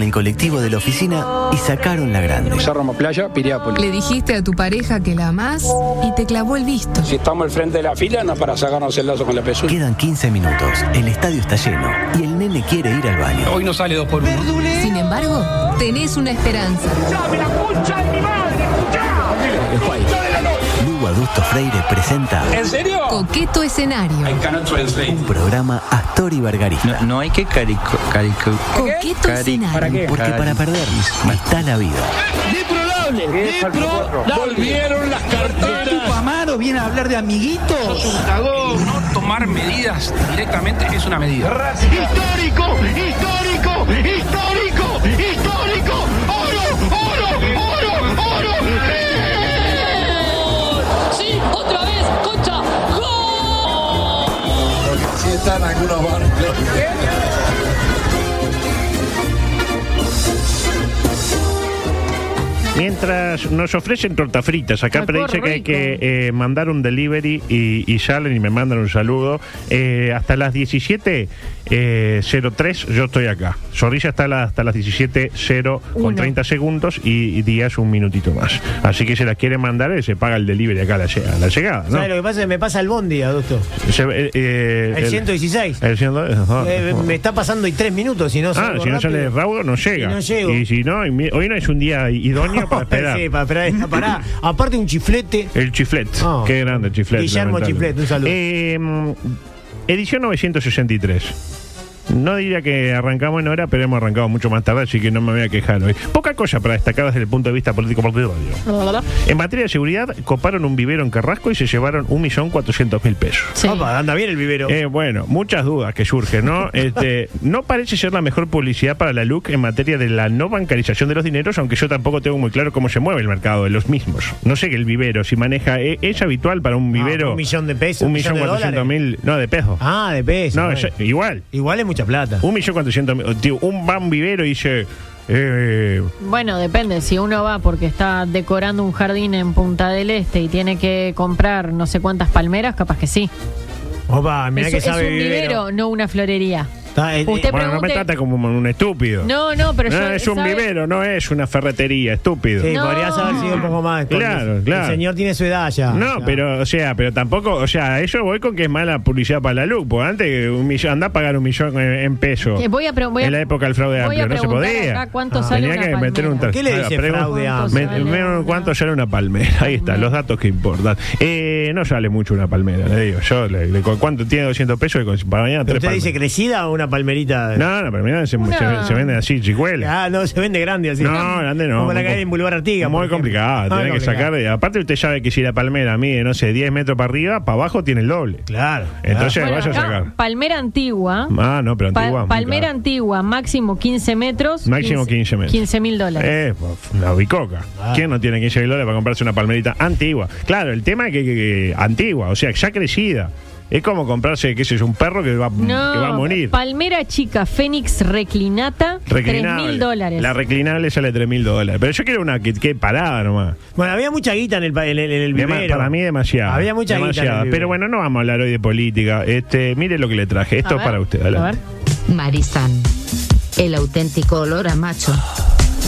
En el colectivo de la oficina y sacaron la grande. Cerro Playa, Piriápolis. Le dijiste a tu pareja que la amás y te clavó el visto. Si estamos al frente de la fila, no es para sacarnos el lazo con la pezuña. Quedan 15 minutos, el estadio está lleno y el nene quiere ir al baño. Hoy no sale dos por uno. Sin embargo, tenés una esperanza. Lugo Adusto Freire presenta ¿En serio? Coqueto escenario. Un programa Astor y Bargarista. No, no hay que carico, carico, Coqueto cari- escenario. ¿Para qué? Porque para perder está la vida. Volvieron las carteras. Amaro viene a hablar de amiguitos. No tomar medidas directamente es una medida. Histórico, histórico, histórico, histórico. Oro, oro, oro, oro. Sí, otra vez, Concha. ¡Gol! Si están algunos barrios. Mientras nos ofrecen tortas fritas, acá pero dice que hay que eh, mandar un delivery y, y salen y me mandan un saludo. Eh, hasta las 17.03 yo estoy acá. Zorrilla está la- hasta las 17.0 con Uno. 30 segundos y, y Díaz un minutito más. Así que se la quiere mandar, eh, se paga el delivery acá a la, llega- a la llegada. ¿no? ¿Sabes lo que pasa? Me pasa el bondi, adulto. Se- eh, eh, El 116. el 100 ajá. Eh, me está pasando y tres minutos, si no Ah, si no sale raudo, no llega. Y no llego. Y si no, hoy no es un día idóneo para esperar. sí, para esperar. Pará. Aparte un chiflete. El chiflet. Ah. Qué grande el chiflet. Guillermo. Chiflet, un saludo. Eh, edición 963. No diría que arrancamos en hora, pero hemos arrancado mucho más tarde, así que no me voy a quejar hoy. Poca cosa para destacar desde el punto de vista político partidario. En materia de seguridad, coparon un vivero en Carrasco y se llevaron 1.400.000 pesos. Sí. Opa, anda bien el vivero. Eh, bueno, muchas dudas que surgen, ¿no? Este, no parece ser la mejor publicidad para la LUC en materia de la no bancarización de los dineros, aunque yo tampoco tengo muy claro cómo se mueve el mercado de los mismos. No sé que el vivero, si maneja, ¿e- ¿es, habitual para un Ah, vivero? un millón de pesos, Un millón cuatrocientos mil, no, de pesos. Ah, de peso. no, es- igual. Igual es mucha plata. Un millón cuatrocientos mil. Tío, un va a un vivero y dice... Eh, Bueno, depende. Si uno va porque está decorando un jardín en Punta del Este y tiene que comprar no sé cuántas palmeras, capaz que sí. Opa, mirá es, que es sabe un vivero, no una florería. Está, eh, Usted bueno, no me pregunte- trata como un estúpido. No, no, pero yo. es un ¿sabe? vivero, no es una ferretería, estúpido. Sí, No. podrías haber sido un poco más. porque Claro, claro. El señor tiene su edad ya. No, Ya. pero, o sea, pero tampoco, o sea, eso voy con que es mala publicidad para la luz, porque antes un millón, anda a pagar un millón en, en pesos. Eh, voy a pre- voy a- en la época del fraude voy a amplio, no se preguntar podía. acá cuánto Ah. sale Tenía una que meter un palmera. ¿Por qué le Ah, dice pregun- fraude ¿Cuánto amplio? Sale una ¿Cuánto sale una palmera? Ahí está, los datos que importan. Eh, no sale mucho una palmera, le digo. Yo, le, le- ¿cuánto tiene 200 pesos? Y con- Para mañana ¿Pero tres ¿Usted dice palmeras. crecida o una palmerita? No, no, palmera se, Una- se, se vende así, chicuela. Ah, no, se vende grande así. No, grande no. Como la hay en Boulevard Artigas. por Muy complicado. Ah, Tiene que sacar. Aparte, usted sabe que si la palmera mide, no sé, 10 metros para arriba, para abajo tiene el doble. Claro. Entonces Bueno, vaya a acá, sacar. Palmera antigua. Ah, no, pero antigua. palmera antigua, máximo 15 metros. Máximo 15 metros. 15 mil dólares. Eh, pues, la bicoca. Ah. ¿Quién no tiene 15 mil dólares para comprarse una palmerita antigua? Claro, el tema es que, que- que- antigua, o sea, ya crecida. Es como comprarse, qué sé yo, un perro que va, no, que va a morir. Palmera chica, Fénix reclinata, 3 Reclinable. mil dólares. La reclinable sale 3 mil dólares. Pero yo quiero una que quede parada nomás. Bueno, había mucha guita en el, en el, en el Dema- vivero. para mí demasiado. Había mucha guita en el. Pero bueno, no vamos a hablar hoy de política. Este, mire lo que le traje. Esto A es ver, para usted. a ver. Maristán. El auténtico olor a macho.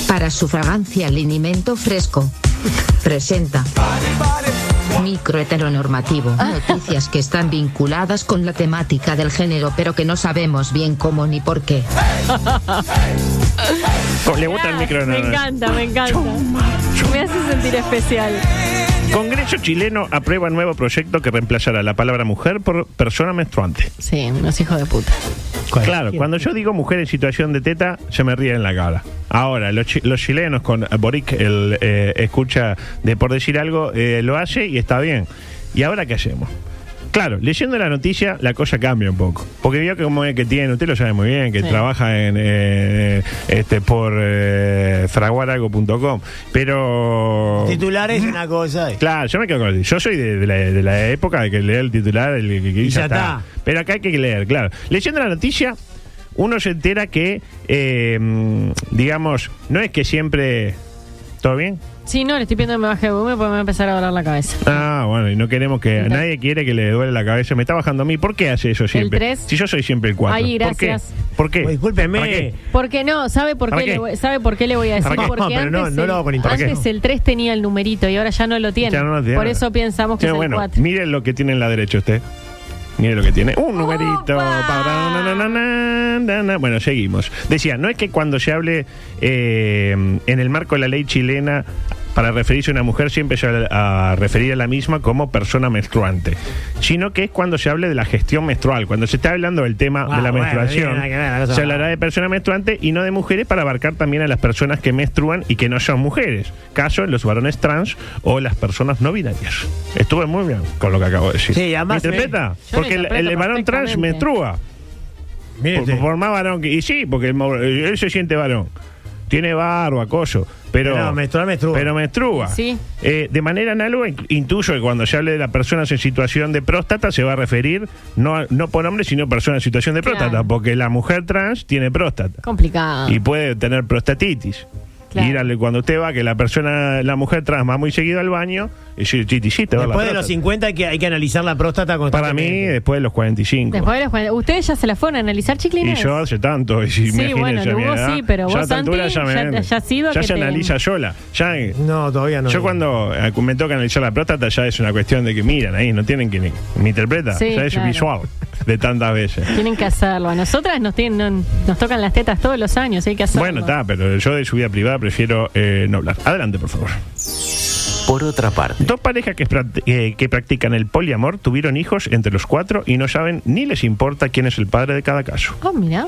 Para su fragancia linimento fresco. Presenta. Micro heteronormativo. Noticias que están vinculadas con la temática del género pero que no sabemos bien cómo ni por qué. ¿Le gusta el micro? Me encanta, me encanta. Me hace sentir especial. Congreso chileno aprueba nuevo proyecto que reemplazará la palabra mujer por persona menstruante. Sí, unos hijos de puta. Claro, cuando yo digo mujer en situación de teta, se me ríe en la cara. Ahora, los, chi- los chilenos con Boric, el eh, escucha de por decir algo, eh, lo hace y está bien. ¿Y ahora qué hacemos? Claro, leyendo la noticia la cosa cambia un poco. Porque vio que como es que tiene, usted lo sabe muy bien, que Sí. trabaja en eh, este por eh, fraguaralgo.com. Pero... Titular es una cosa. eh. Claro, yo me quedo con Yo soy de, de la, de la época de que lee el titular, el, que- ya ya está. está. Pero acá hay que leer, claro. Leyendo la noticia, uno se entera que, eh, digamos, no es que siempre... ¿Todo bien? Sí, no, le estoy pidiendo que me baje de volumen porque me va a empezar a doler la cabeza. Ah, bueno, y no queremos que... Nadie quiere que le duele la cabeza. Me está bajando a mí. ¿Por qué hace eso siempre? tres. Si yo soy siempre el 4. Ay, ¿Por qué? gracias. ¿Por qué? Oh, discúlpeme. ¿Para qué? Porque no, ¿sabe por ¿Para qué, qué? Le, voy, ¿sabe por qué le voy a decir? ¿Para qué? Porque No, pero no, antes, no el, lo hago con antes el 3 tenía el numerito y ahora ya no lo tiene. Ya no lo tiene. Por eso pensamos que es bueno. el 4. Mire lo que tiene en la derecha usted. Mire lo que tiene. Un numerito. ¡Opa! Para- na, na, na, na, na, na. Bueno, seguimos. Decía, no es que cuando se hable eh, en el marco de la ley chilena para referirse a una mujer siempre se va a referir a la misma como persona menstruante, sino que es cuando se hable de la gestión menstrual, cuando se está hablando del tema Ah, de la bueno, menstruación, ver, la cosa se hablará de persona menstruante y no de mujeres para abarcar también a las personas que menstruan y que no son mujeres, caso en los varones trans o las personas no binarias. Estuve muy bien con lo que acabo de decir. Sí, además, ¿Me interpreta? Lo Porque el, varón trans menstrua. Mire Por, más varón que. Y sí, porque el mo- él se siente varón. Tiene barba, acoso. Pero, menstruar, menstrua. Pero menstrua. Sí. Eh, de manera análoga, in- intuyo que cuando se hable de las personas en situación de próstata, se va a referir no, no por hombre, sino persona en situación de Claro. próstata. Porque la mujer trans tiene próstata. Complicado. Y puede tener prostatitis. Claro. Ir al- cuando usted va, que la persona, la mujer trans va muy seguido al baño, y dice, "Titi, sí, te va la Después de los próstata". 50 hay que, hay que analizar la próstata Para mí, constantemente. después de los 45. Después de los cuarenta- ¿Ustedes ya se la fueron a analizar, Y chiquilines? yo hace tanto, y si Sí, bueno, vos edad, sí, pero ya vos, altura Santi, ya, me- ya- ya sido ya que se te- analiza sola. Ya, No, todavía no. yo cuando eh, me toca analizar la próstata ya es una cuestión de que miran ahí, no tienen que ni- me interpreta, Sí, ya es claro. visual de tantas veces. Tienen que hacerlo. A nosotras nos, tienen, no- nos tocan las tetas todos los años, hay que hacerlo. Bueno, está, pero yo de su vida privada prefiero eh, no hablar. Adelante, por favor. Por otra parte, Dos parejas que, eh, que practican el poliamor tuvieron hijos entre los cuatro y no saben ni les importa quién es el padre de cada caso. Oh, mira.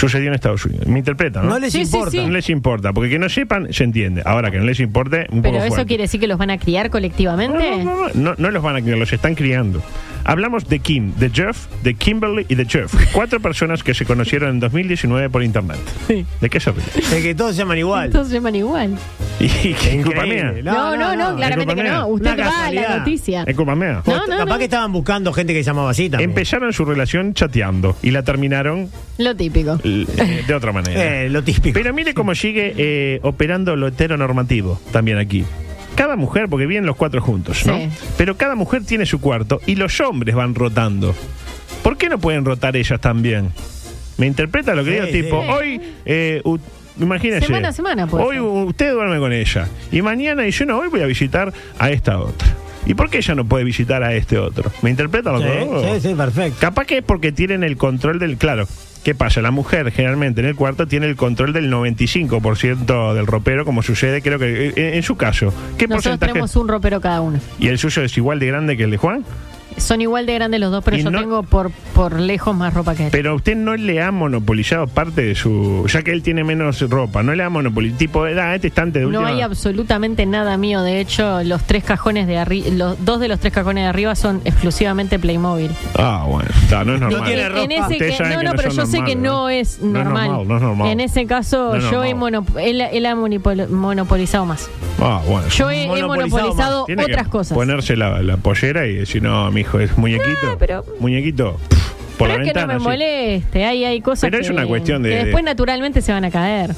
Sucedió en Estados Unidos. Me interpreta, ¿no? No les Sí, sí, importa. sí. No les importa, porque que no sepan se entiende. Ahora que no les importe, un Pero poco eso fuerte. quiere decir que los van a criar colectivamente. No, no, no, no, no los van a criar, los están criando. Hablamos de Kim, de Jeff, de Kimberly y de Jeff. Cuatro personas que se conocieron en 2019 por internet. Sí. ¿De qué se ríe? Es que todos se llaman igual. Todos se llaman igual. ¿Y qué es culpa mía? No, no, no, claramente que no. Usted va a la noticia. ¿Es culpa mía? No, no, Capaz no. que estaban buscando gente que se llamaba así también. Empezaron su relación chateando y la terminaron Lo típico. eh, de otra manera. Eh, lo típico. Pero mire cómo sigue eh, operando lo heteronormativo también aquí. Cada mujer, porque vienen los cuatro juntos, ¿no? Sí. Pero cada mujer tiene su cuarto y los hombres van rotando. ¿Por qué no pueden rotar ellas también? ¿Me interpreta lo que Sí, digo? sí. Tipo, hoy, eh, imagínese. Semana a semana, puede Hoy ser. usted duerme con ella. Y mañana, y yo no, hoy voy a visitar a esta otra. ¿Y por qué ella no puede visitar a este otro? ¿Me interpreta lo Sí, que digo? sí, sí, perfecto. Capaz que es porque tienen el control del. Claro, ¿qué pasa? La mujer generalmente en el cuarto tiene el control del 95% del ropero, como sucede, creo que eh, en, en su caso. ¿Qué Nosotros porcentaje? tenemos un ropero cada uno. ¿Y el suyo es igual de grande que el de Juan? Son igual de grandes los dos, pero Y yo no- tengo por, por lejos más ropa que él. Pero usted no le ha monopolizado parte de su. Ya que él tiene menos ropa, no le ha monopolizado. Tipo, ah, este estante de No última. hay absolutamente nada mío. De hecho, los tres cajones de arriba, los dos de los tres cajones de arriba son exclusivamente Playmobil. Ah, bueno, está, no es normal. tiene En- ropa. en ese Ustedes que- saben no, no, no pero yo sé que no ¿no? es No es normal. normal, no es normal. En ese caso, No es yo he normal. mono- él, él ha monopol- monopolizado más. Ah, bueno. Yo he, he Monopolizado Tiene otras cosas. Ponerse la, la pollera y decir, no, mi hijo es muñequito. No, pero- Muñequito. Por pero la es que no ventana. me sí. moleste, hay, hay cosas Pero que, es una cuestión de- que después naturalmente se van a caer.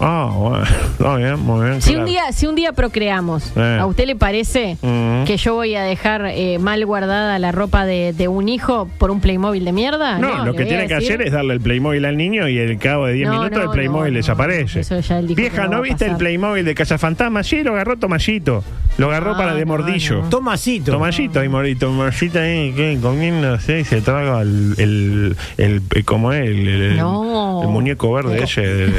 Ah, bueno. Muy bien, muy bien. Si claro. un día, si un día procreamos, Eh. ¿a usted le parece Mm. que yo voy a dejar eh, mal guardada la ropa de, de un hijo por un Playmobil de mierda? No, lo que tiene que hacer es darle el Playmobil al niño y al cabo de 10 No, minutos no, el Playmobil no, no, desaparece. eso ya él dijo que Vieja, no ¿no va a viste el. Playmobil de Cazafantasma? Sí, lo agarró Tomasito. Lo agarró para de no, mordillo. no. Tomasito. Tomasito y Morito, Tomasito ahí ¿qué? comiéndose y se traga el, el, el, el- ¿cómo es? El, el- No. el muñeco verde ese, el,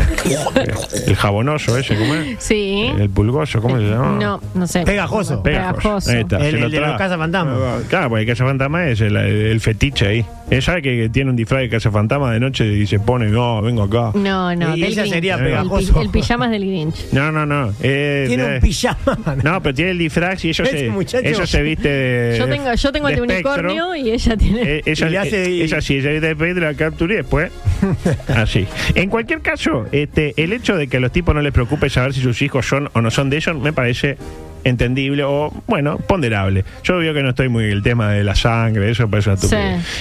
el jabonoso ese, ¿cómo es? Sí. El pulgoso, ¿cómo se llama? No, no sé. Pegajoso. Pegajoso. Ahí está, El- se lo el de los traga. cazafantasmas. Claro, porque el cazafantasma es el, el fetiche ahí. Él sabe que tiene un disfraz de cazafantasma de noche y se pone, no, vengo acá. No, no. Y del ella Grinch. sería El pi- pegajoso. El, pijama es del Grinch. No, no, no. eh, Tiene eh, un pijama. No, pero tiene el disfraz y eso Ese se, eso se viste de. Yo tengo, yo tengo el de espectro. unicornio y ella tiene. Eh, ella, Y le hace- eh, ella sí, ella de espectro la captura y después. así. En cualquier caso, este, el hecho de que a los tipos no les preocupe saber si sus hijos son o no son de ellos, me parece entendible o, bueno, ponderable. Yo veo que no estoy muy el tema de la sangre, eso parece una Sí.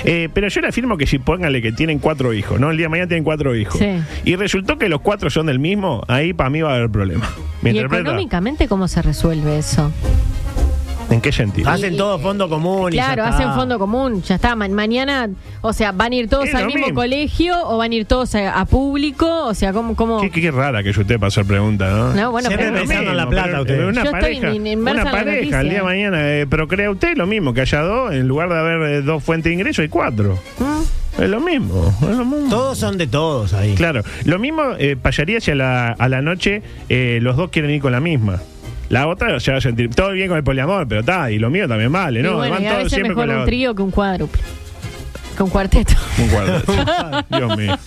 Eh, pero yo le afirmo que si póngale que tienen cuatro hijos, ¿no? El día de mañana tienen cuatro hijos. Sí. Y resultó que los cuatro son del mismo, ahí para mí va a haber problema. ¿Me ¿Y económicamente cómo se resuelve eso? ¿En qué sentido? Hacen todo fondo común. y Claro, ya está. hacen fondo común, ya está. Ma- mañana, o sea, ¿van a ir todos Es al lo mismo mismo. colegio o van a ir todos a, a público? O sea, ¿cómo...? cómo... Qué, qué rara que es usted para hacer preguntas, ¿no? No, bueno, Siempre pero- pensando en la plata, pero- ustedes. pero Una Yo estoy pareja, in- inmersa una en la pareja noticia. el día de mañana eh, procrea usted lo mismo, que haya dos, en lugar de haber eh, dos fuentes de ingreso hay cuatro. ¿Mm? Es lo mismo, es lo mismo. Todos son de todos ahí. Claro, lo mismo eh, pasaría si a la, a la noche eh, los dos quieren ir con la misma. La otra se va a sentir todo bien con el poliamor, pero está, y lo mío también vale, Y ¿no? bueno, Van y a todos veces siempre mejor con la un otra. trío que un cuádruple. Que un cuarteto. Un cuadro. Dios mío.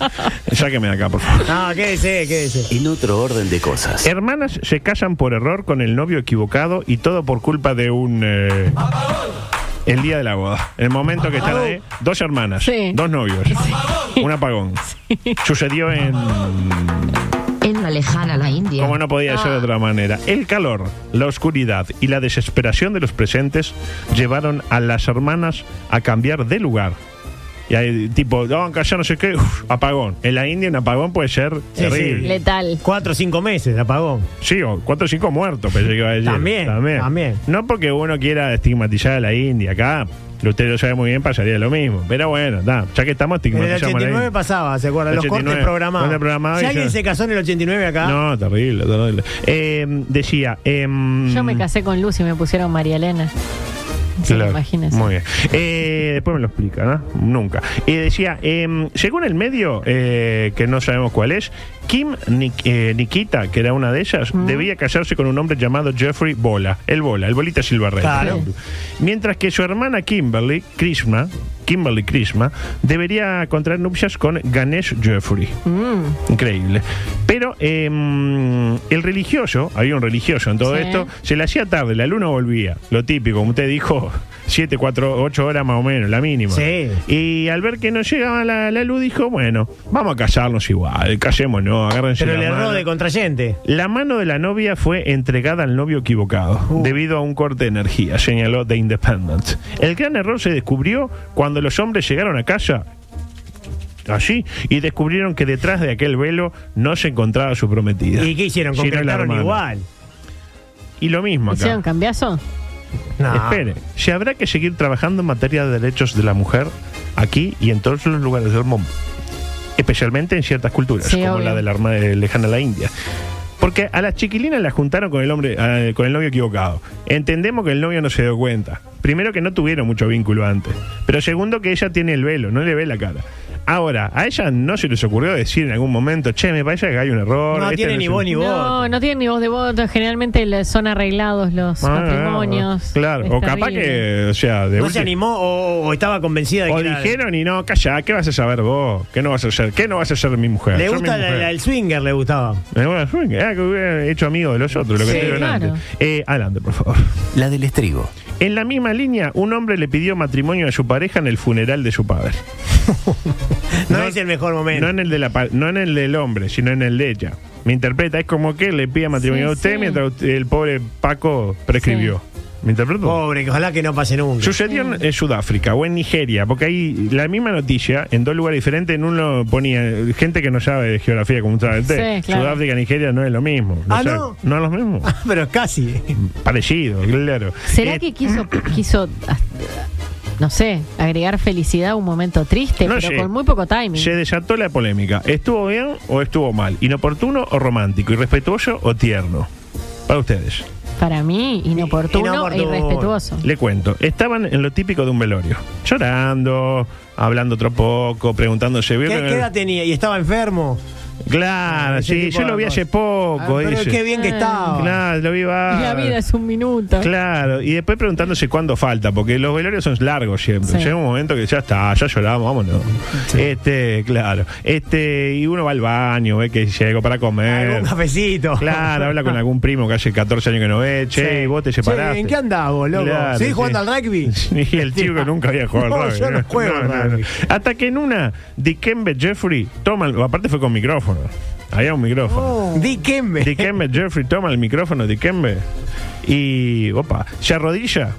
Sáqueme de acá, por favor. Ah, quédese, quédese. En otro orden de cosas. Hermanas se casan por error con el novio equivocado y todo por culpa de un... eh, el día de la boda. El momento que están ahí, dos hermanas, Sí. dos novios, un apagón. Sucedió en... Lejana la India. Como no podía ser de otra manera. El calor, la oscuridad y la desesperación de los presentes llevaron a las hermanas a cambiar de lugar. Y hay tipo, no, ya no sé qué, uf, apagón. En la India un apagón puede ser Sí, terrible. sí. Letal. Cuatro o cinco meses de apagón. Sí, o cuatro o cinco muertos, pensé que iba a decir. También, también. No porque uno quiera estigmatizar a la India acá. Usted lo sabe muy bien, pasaría lo mismo. Pero bueno, da, ya que estamos En el estigmatizando a la 89 India. pasaba, ¿se acuerdan? Los 89, cortes programados. corte programado si y alguien ya- se casó en el 89 acá. No, terrible, terrible. Eh, decía... em, Yo me casé con Luz y me pusieron María Elena. Sí, Claro, imagínese. Muy bien. Eh, después me lo explica, ¿no? Nunca. Y decía, em, según el medio, eh, que no sabemos cuál es, Kim Nik- eh, Nikita, que era una de ellas, debía casarse con un hombre llamado Jeffrey Bola. El Bola, el Bolita Silverred. Claro. Mientras que su hermana Kimberly Krishna, Kimberly Krishna, debería contraer nupcias con Ganesh Jeffrey. Mm. Increíble. Pero em, el religioso, había un religioso en todo Sí. esto, se le hacía tarde, la luna volvía. Lo típico, como usted dijo, 7, 4, 8 horas más o menos, la mínima. Sí. Y al ver que no llegaba la, la luz, dijo, bueno, vamos a casarnos igual, casémonos, agárrense Pero la el error mano. de contrayente. La mano de la novia fue entregada al novio equivocado Uh. debido a un corte de energía, señaló The Independent. El gran error se descubrió cuando los hombres llegaron a casa allí y descubrieron que detrás de aquel velo no se encontraba su prometida. ¿Y qué hicieron? Concretaron igual. Y lo mismo ¿Hicieron acá. cambiazo? No. Espere, se habrá que seguir trabajando en materia de derechos de la mujer aquí y en todos los lugares del mundo, especialmente en ciertas culturas, Sí, como obvio. la de la arma de lejana la India. Porque a las chiquilinas las juntaron con el hombre, eh, con el novio equivocado. Entendemos que el novio no se dio cuenta. Primero que no tuvieron mucho vínculo antes. Pero segundo que ella tiene el velo, no le ve la cara. Ahora, a ella no se les ocurrió decir en algún momento, che, me parece que hay un error. No este tiene ni es un- voz ni voz. No, no tienen ni voz de voto. Generalmente le- son arreglados los Ah, matrimonios. Claro, Es o capaz terrible. que, o sea, de No se última- animó o, o estaba convencida de O que era- dijeron y no, calla, ¿qué vas a saber vos? ¿Qué no vas a hacer? ¿Qué no vas a hacer mi mujer? Le Yo gusta la- mujer. la- el swinger, le gustaba. Eh, bueno, swing, ah, que hubiera hecho amigo de los otros, lo que Sí, te digo claro. antes. Eh, adelante, por favor. La del estribo. En la misma línea, un hombre le pidió matrimonio a su pareja en el funeral de su padre. No, No- es el mejor momento. No en el de la pa- no en el del hombre, sino en el de ella. Me interpreta, es como que le pide matrimonio Sí, a usted sí. mientras el pobre Paco prescribió. ¿Me interpreto? Pobre, que ojalá que no pase nunca. Sucedió en, en Sudáfrica o en Nigeria, porque hay la misma noticia en dos lugares diferentes. En uno ponía gente que no sabe de geografía como usted. Sí, claro. Sudáfrica y Nigeria no es lo mismo. Ah, sabe- ¿no? No es lo mismo. Pero casi. Parecido, claro. ¿Será Eh, que quiso, quiso ah, no sé, agregar felicidad a un momento triste, No pero sé. con muy poco timing? Se desató la polémica. ¿Estuvo bien o estuvo mal? ¿Inoportuno o romántico? ¿Irrespetuoso o tierno? Para ustedes. Para mí, inoportuno, Inoportuno. e irrespetuoso. Le cuento. Estaban en lo típico de un velorio. Llorando, hablando otro poco, preguntándose. ¿vio ¿Qué, qué edad tenía? ¿Y estaba enfermo? Claro, sí, yo lo vi hace poco. Ah, pero dice. qué bien que estaba. Claro, lo vi va. La vida es un minuto. Claro, y después preguntándose cuándo falta, porque los velorios son largos siempre. Sí. Llega un momento que ya está, ya lloramos, vámonos. Este, claro. Este, y uno va al baño, ve que llegó para comer. Algún cafecito. Claro, habla con algún primo que hace 14 años que no ve. Che, Sí. y vos te separaste. ¿En qué andás vos, loco? Claro, ¿Seguís sí. jugando al rugby? Y el chico que nunca había jugado No, al rugby. yo no juego al rugby. Hasta que en una, Dikembe Jeffrey toma, aparte fue con micrófono. Había un micrófono. Di Kembe. Dikembe Jeffrey toma el micrófono, Dikembe. Y, opa, se arrodilla.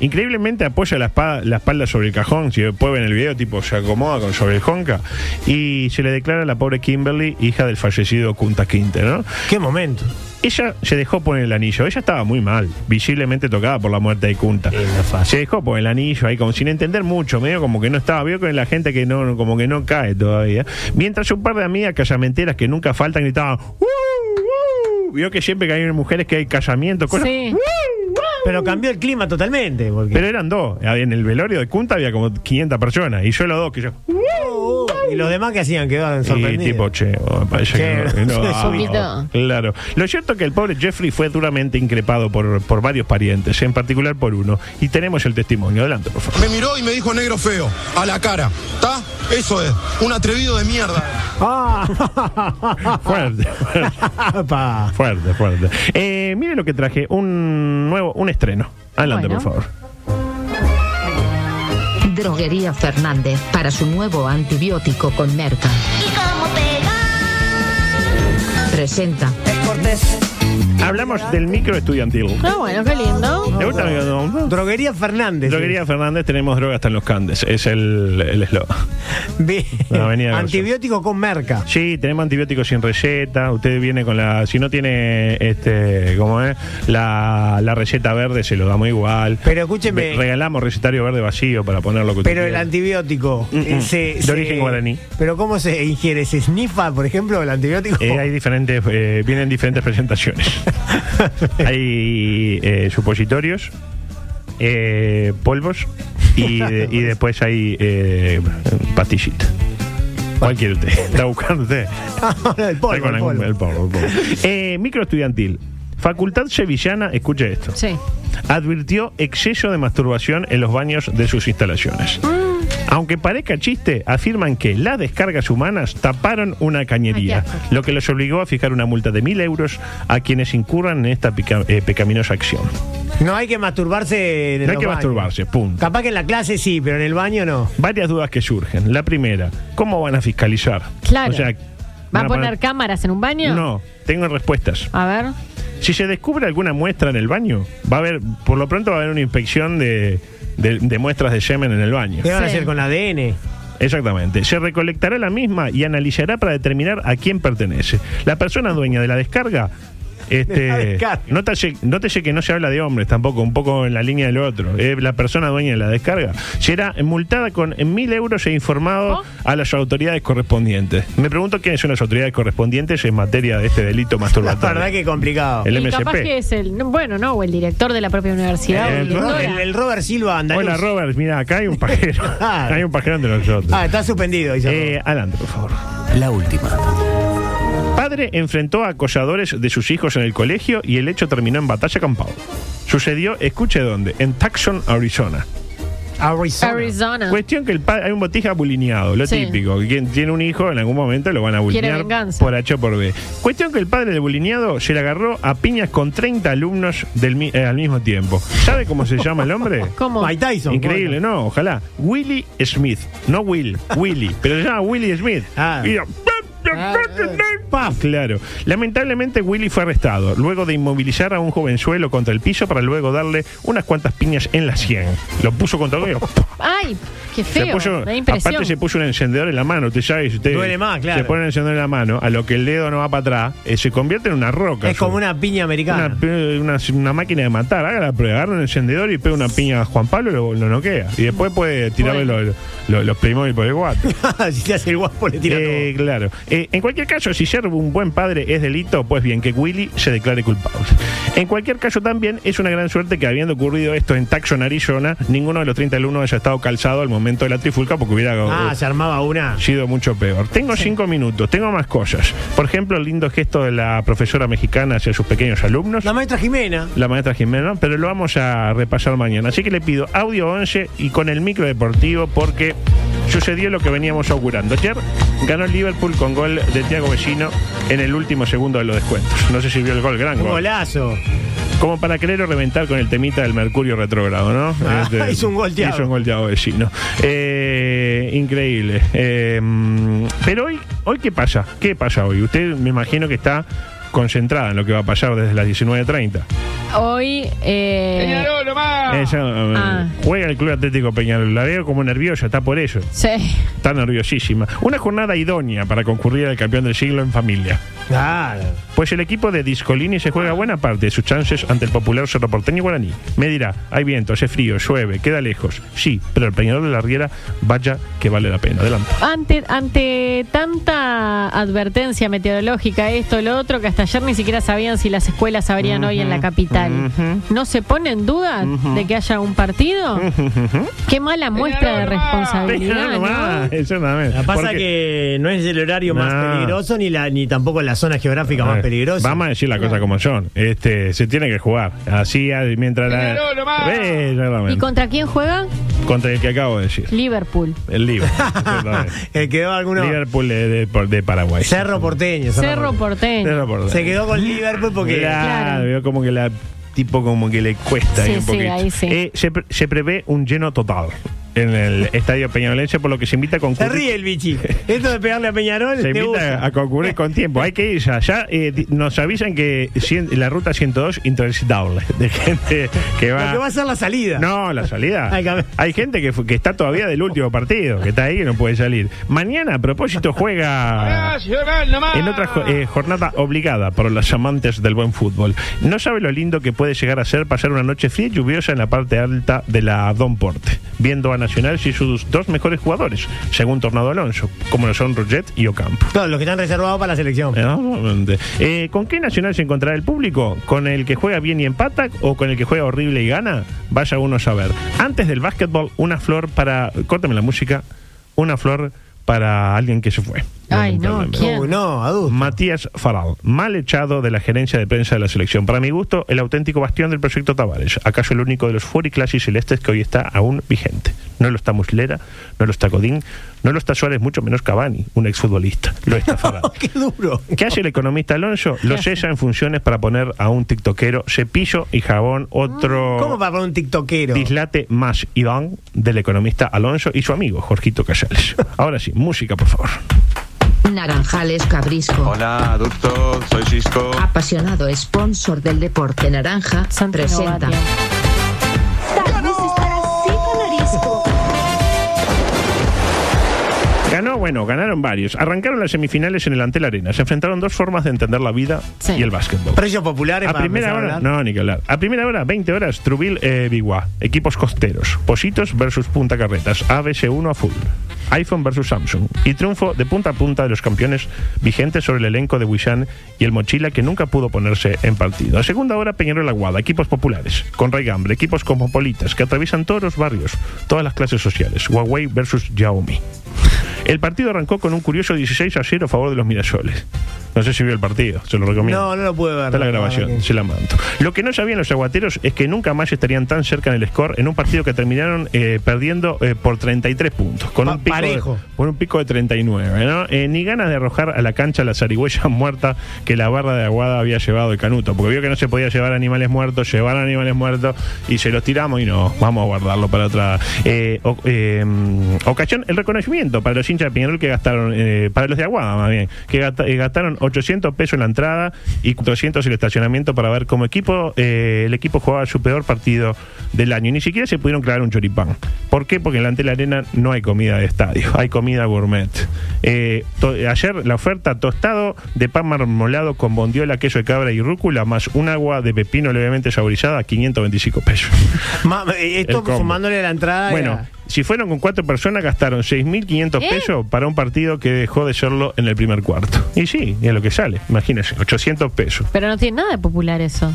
Increíblemente apoya la, espada- la espalda sobre el cajón, si después ven el video, tipo se acomoda con, sobre el jonca y se le declara a la pobre Kimberly, hija del fallecido Kunta Kinte, ¿no? Qué momento. Ella se dejó poner el anillo. Ella estaba muy mal, visiblemente tocada por la muerte de Kunta. Se dejó poner el anillo ahí como sin entender mucho, medio como que no estaba. Vio con la gente que no, como que no cae todavía. Mientras un par de amigas casamenteras que nunca faltan gritaban. "¡Uh, uh!". Vio que siempre que hay mujeres que hay casamientos, cosas. Sí. Pero cambió el clima totalmente. Porque... Pero eran dos. En el velorio de Kunta había como 500 personas. Y yo los dos que yo. Y los demás que hacían quedaban Y sorprendidos. tipo, che, oh, parece que Che, no- no, ah, poquito. Claro. Lo cierto es que el pobre Jeffrey fue duramente increpado por, por varios parientes, en particular por uno. Y tenemos el testimonio. Adelante, por favor. Me miró y me dijo negro feo, a la cara. ¿Está? Eso es, un atrevido de mierda. Ah. Fuerte, fuerte. Pa. Fuerte, fuerte. Eh, mire lo que traje, un nuevo, un estreno. Adelante, Bueno. por favor. Droguería Fernández para su nuevo antibiótico con merca. Presenta. Hablamos del micro estudiantil. Ah, bueno, qué lindo. Droguería Fernández. Droguería Fernández, tenemos droga hasta en los candes. Es el el eslogan. Bien. La avenida Garzón. Antibiótico con merca. Sí, tenemos antibióticos sin receta. Usted viene con la. Si no tiene, este, ¿cómo es? La, la receta verde, se lo damos igual. Pero escúcheme. Ve- Regalamos recetario verde vacío para ponerlo que usted Pero el quiera. antibiótico. Mm, eh, mm. se- De se- origen guaraní. Pero ¿cómo se ingiere? ¿Se snifa, por ejemplo, el antibiótico? Eh, hay diferentes, eh, vienen diferentes presentaciones. hay eh, supositorios, eh, polvos y, de- y después hay eh, pastillita. ¿Cuál quiere usted? ¿Está buscando usted? el polvo, con el algún- polvo. el polvo, el polvo. Eh, micro estudiantil. Facultad Sevillana, escuche esto. Sí. Advirtió exceso de masturbación en los baños de sus instalaciones. Aunque parezca chiste, afirman que las descargas humanas taparon una cañería, lo que los obligó a fijar una multa de mil euros a quienes incurran en esta pica- eh, pecaminosa acción. No hay que masturbarse en No hay que baños. masturbarse, punto. Capaz que en la clase sí, pero en el baño no. Varias dudas que surgen. La primera, ¿cómo van a fiscalizar? Claro. O sea, ¿Va ¿van a poner cámaras en un baño? No, tengo respuestas. A ver. Si se descubre alguna muestra en el baño, va a haber, por lo pronto va a haber una inspección de, de- de muestras de semen en el baño. ¿Qué van a hacer con ADN? Exactamente. Se recolectará la misma y analizará para determinar a quién pertenece. La persona dueña de la descarga. La Este, nótese, que no se habla de hombres tampoco, un poco en la línea del otro. Eh, la persona dueña de la descarga será multada con mil euros e informado ¿Oh? a las autoridades correspondientes. Me pregunto quiénes son las autoridades correspondientes en materia de este delito La masturbatorio. verdad que complicado. El y MSP. capaz que es el. no, Bueno, no, o el director de la propia universidad. el el directora. El, el Robert Silva andaluz. Hola Robert, mira, acá hay un pajero. Hay un pajero entre nosotros. Ah, está suspendido. Eh, adelante, por favor. La última. Padre enfrentó a acosadores de sus hijos en el colegio y el hecho terminó en batalla campal. Sucedió, escuche dónde, en Tucson, Arizona. Arizona. Arizona. Cuestión que el padre, hay un botija bulineado, lo Sí. típico. Quien tiene un hijo en algún momento lo van a Quiere bulinear venganza. por H o por B. Cuestión que el padre del bulineado se le agarró a piñas con 30 alumnos del, mi- eh, al mismo tiempo. ¿Sabe cómo se llama el hombre? ¿Cómo? Mike Tyson. Increíble, ¿no? Ojalá. Willie Smith. No Will, Willy. Pero se llama Willie Smith. Ah. Y yo, Paf, Claro. Lamentablemente Willy fue arrestado luego de inmovilizar a un jovenzuelo contra el piso para luego darle unas cuantas piñas en la sien. Lo puso contra el Ay, qué se feo. puso, da impresión. aparte se puso un encendedor en la mano, usted sabe, usted Duele más, claro. se pone un encendedor en la mano, a lo que el dedo no va para atrás, eh, se convierte en una roca. Es como una piña americana. Una, una- una máquina de matar, haga la prueba, agarra un encendedor y pega una piña a Juan Pablo y lo, lo noquea. Y después puede tirarle Bueno. los, los, los Playmobil por el guate. si te hace el guapo, le tira Eh, claro. Eh, en cualquier caso, si ser un buen padre es delito, pues bien, que Willy se declare culpable. En cualquier caso, también es una gran suerte que habiendo ocurrido esto en Tucson, Arizona, ninguno de los 30 alumnos haya estado calzado al momento de la trifulca porque hubiera. Ah, eh, se armaba una. sido mucho peor. Tengo cinco minutos, tengo más cosas. Por ejemplo, el lindo gesto de la profesora mexicana hacia sus pequeños alumnos. La maestra Jimena. La maestra Jimena, pero lo vamos a repasar mañana. Así que le pido audio 11 y con el micro deportivo porque sucedió lo que veníamos augurando. Ayer ganó el Liverpool con gol de Thiago Vecino en el último segundo de los descuentos. No sé si vio el gol, gran Un gol. golazo. Como para querer reventar con el temita del Mercurio retrógrado, ¿no? Este, Ah, hizo un gol Thiago. Hizo un gol Thiago Vecino. Eh, increíble. Eh, mm, pero hoy, hoy, ¿qué pasa? ¿Qué pasa hoy? Usted me imagino que está concentrada en lo que va a pasar desde las 19.30. Hoy. Eh, Ella, eh, Ah. juega el Club Atlético Peñarol. La veo como nerviosa, está por eso. sí. Está nerviosísima. Una jornada idónea para concurrir al campeón del siglo en familia. Claro. Pues el equipo de Discolini se juega buena parte de sus chances ante el popular Cerro Porteño y Guaraní. Me dirá, hay viento, hace frío, llueve, queda lejos. Sí, pero el Peñarol de la Riera, vaya que vale la pena. Adelante. Ante, ante tanta advertencia meteorológica, esto, lo otro, que hasta ayer ni siquiera sabían si las escuelas abrían hoy en la capital. ¿No se pone en duda de que haya un partido? Qué mala muestra de responsabilidad, ¿no? exactamente. Lo que pasa Porque- que no es el horario más No. peligroso ni la ni tampoco la zona geográfica más peligrosa. Vamos a decir las cosas como son. Este, se tiene que jugar. Así ah, mientras la. Eh. ¿Y contra quién juega? Contra el que acabo de decir. Liverpool. El Liverpool. exactamente. Eh, quedó alguno. Liverpool de, de- de Paraguay. Cerro Porteño. Cerro Porteño. Cerro Porteño. Se quedó con Liverpool porque. Claro, veo como que la tipo como que le cuesta ahí Sí, un sí, poquito. ahí sí. Eh, se, pre- se prevé un lleno total en el estadio Peñarolense, por lo que se invita a Se concurrir. ríe el bichi. Esto de pegarle a Peñarol. Se invita a concurrir con tiempo. Hay que ir ya. Ya eh, nos avisan que cien- la ruta 102 intransitable de gente que va. Lo que va a ser la salida. No, la salida. Hay que- Hay gente que, está todavía del último partido, que está ahí y no puede salir. Mañana, a propósito, juega en otra eh, jornada obligada por los amantes del buen fútbol. No sabe lo lindo que puede llegar a ser pasar una noche fría y lluviosa en la parte alta de la Don Porte, viendo a Nacional y sus dos mejores jugadores, según Tornado Alonso, como lo son Roget y Ocampo. Todos los que están reservados para la selección. Exactamente. Eh, ¿Con qué nacional se encontrará el público? ¿Con el que juega bien y empata o con el que juega horrible y gana? Vaya uno a saber. Antes del básquetbol, una flor para. Córtame la música. Una flor para alguien que se fue. Ay, no, ¿quién? Uy, no, adulto. Matías Faral, mal echado de la gerencia de prensa de la selección. Para mi gusto, el auténtico bastión del proyecto Tavares. ¿Acaso el único de los furiclasis celestes que hoy está aún vigente? No lo está Muslera, no lo está Codín, no lo está Suárez, mucho menos Cavani, un exfutbolista. Lo está Faral. Qué duro. ¿Qué hace el economista Alonso? Lo cesa en funciones para poner a un tiktokero cepillo y jabón, otro ¿Cómo para un tiktokero? dislate más Iván del economista Alonso y su amigo Jorgito Casales. Ahora sí, música, por favor. Naranjales Cabrisco. Hola, adulto, soy Cisco. Apasionado sponsor del deporte naranja. Santino presenta. Bueno, ganaron varios. Arrancaron las semifinales en el Antel Arena. Se enfrentaron dos formas de entender la vida Sí. y el básquetbol. Precios populares A para primera a hora, hablar. no, ni que hablar. A primera hora, 20 horas, Trubil eh, Biguá. Equipos costeros. Positos versus Punta Carretas. ABC1 a full. iPhone versus Samsung. Y triunfo de punta a punta de los campeones vigentes sobre el elenco de Wishan y el Mochila que nunca pudo ponerse en partido. A segunda hora, Peñarol Aguada. Equipos populares. Con Raigambre. Equipos cosmopolitas que atraviesan todos los barrios, todas las clases sociales. Huawei versus Xiaomi. El partido arrancó con un curioso 16 a 0 a favor de los Mirasoles. No sé si vio el partido, se lo recomiendo. No, no lo pude ver. Está la grabación, no, se la mando. Lo que no sabían los aguateros es que nunca más estarían tan cerca en el score en un partido que terminaron eh, perdiendo eh, por 33 puntos. Con Pa- un, pico de, parejo. con un pico de 39. ¿no? Eh, ni ganas de arrojar a la cancha la zarigüeya muerta que la barra de Aguada había llevado el canuto. Porque vio que no se podía llevar animales muertos, llevar animales muertos y se los tiramos y no, vamos a guardarlo para otra ocasión. El reconocimiento para los hinchas de Peñarol que gastaron, eh, para los de Aguada más bien, que eh, gastaron 800 pesos en la entrada y 400 en el estacionamiento para ver cómo equipo eh, el equipo jugaba su peor partido del año. Y ni siquiera se pudieron clavar un choripán. ¿Por qué? Porque en la Antel Arena no hay comida de estadio, hay comida gourmet. Eh, ayer la oferta tostado de pan marmolado con bondiola, queso de cabra y rúcula, más un agua de pepino levemente saborizada, 525 pesos. Ma- esto sumándole la entrada. Bueno, era- si fueron con cuatro personas, gastaron 6.500 ¿Eh? pesos para un partido que dejó de serlo en el primer cuarto. Y sí, y es lo que sale, imagínense, 800 pesos. Pero no tiene nada de popular eso.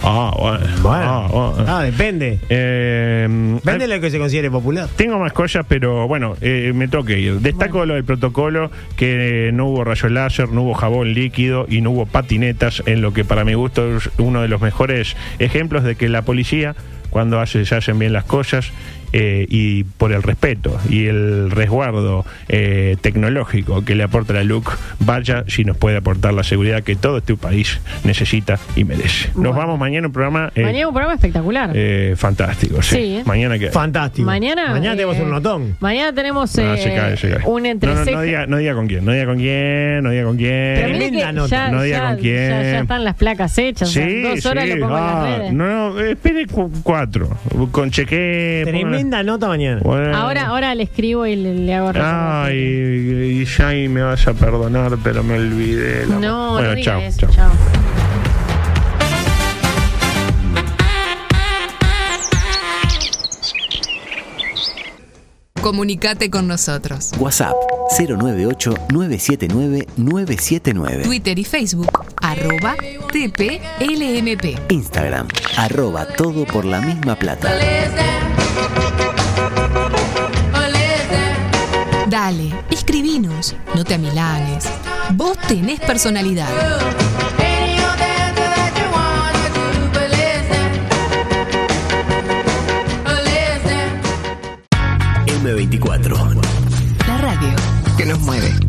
Ah, bueno. Bueno. Ah, bueno. Ah, depende. Eh, Depende de lo que se considere popular. tengo más cosas, pero bueno, eh, me tengo que ir. Destaco lo del protocolo, que eh, no hubo rayo láser, no hubo jabón líquido y no hubo patinetas, en lo que para mi gusto es uno de los mejores ejemplos de que la policía, cuando hace, se hacen bien las cosas eh, y por el respeto y el resguardo eh, tecnológico que le aporta la LUC, vaya si nos puede aportar la seguridad que todo este país necesita y merece. Nos Bueno. vamos mañana un programa eh, Mañana un programa espectacular. eh, fantástico. Sí. Sí. Mañana que. Fantástico. Mañana, Mañana tenemos un notón. Mañana tenemos No, se cae, se cae. un No, no, entrecejo. no diga, no diga con quién, no diga con quién, no diga con quién. Pero mire que Tremenda nota. ya, No diga ya- con quién. ya- ya están las placas hechas. o sea, Sí, dos horas sí. lo pongo en ah, las redes. No, no, espere cu- cuatro. Con cheque. Tremenda nota mañana. Bueno. Ahora, ahora le escribo y le, le hago Ay, y ya ahí me vas a perdonar, pero me olvidé. la- No, bueno, no diga chao, eso, chao. chao. Comunicate con nosotros. WhatsApp 098-979-979. Twitter y Facebook, arroba TPLMP. Instagram, arroba todo por la misma plata. Dale, escribinos, no te amilanes. Vos tenés personalidad. M24. La radio que nos mueve.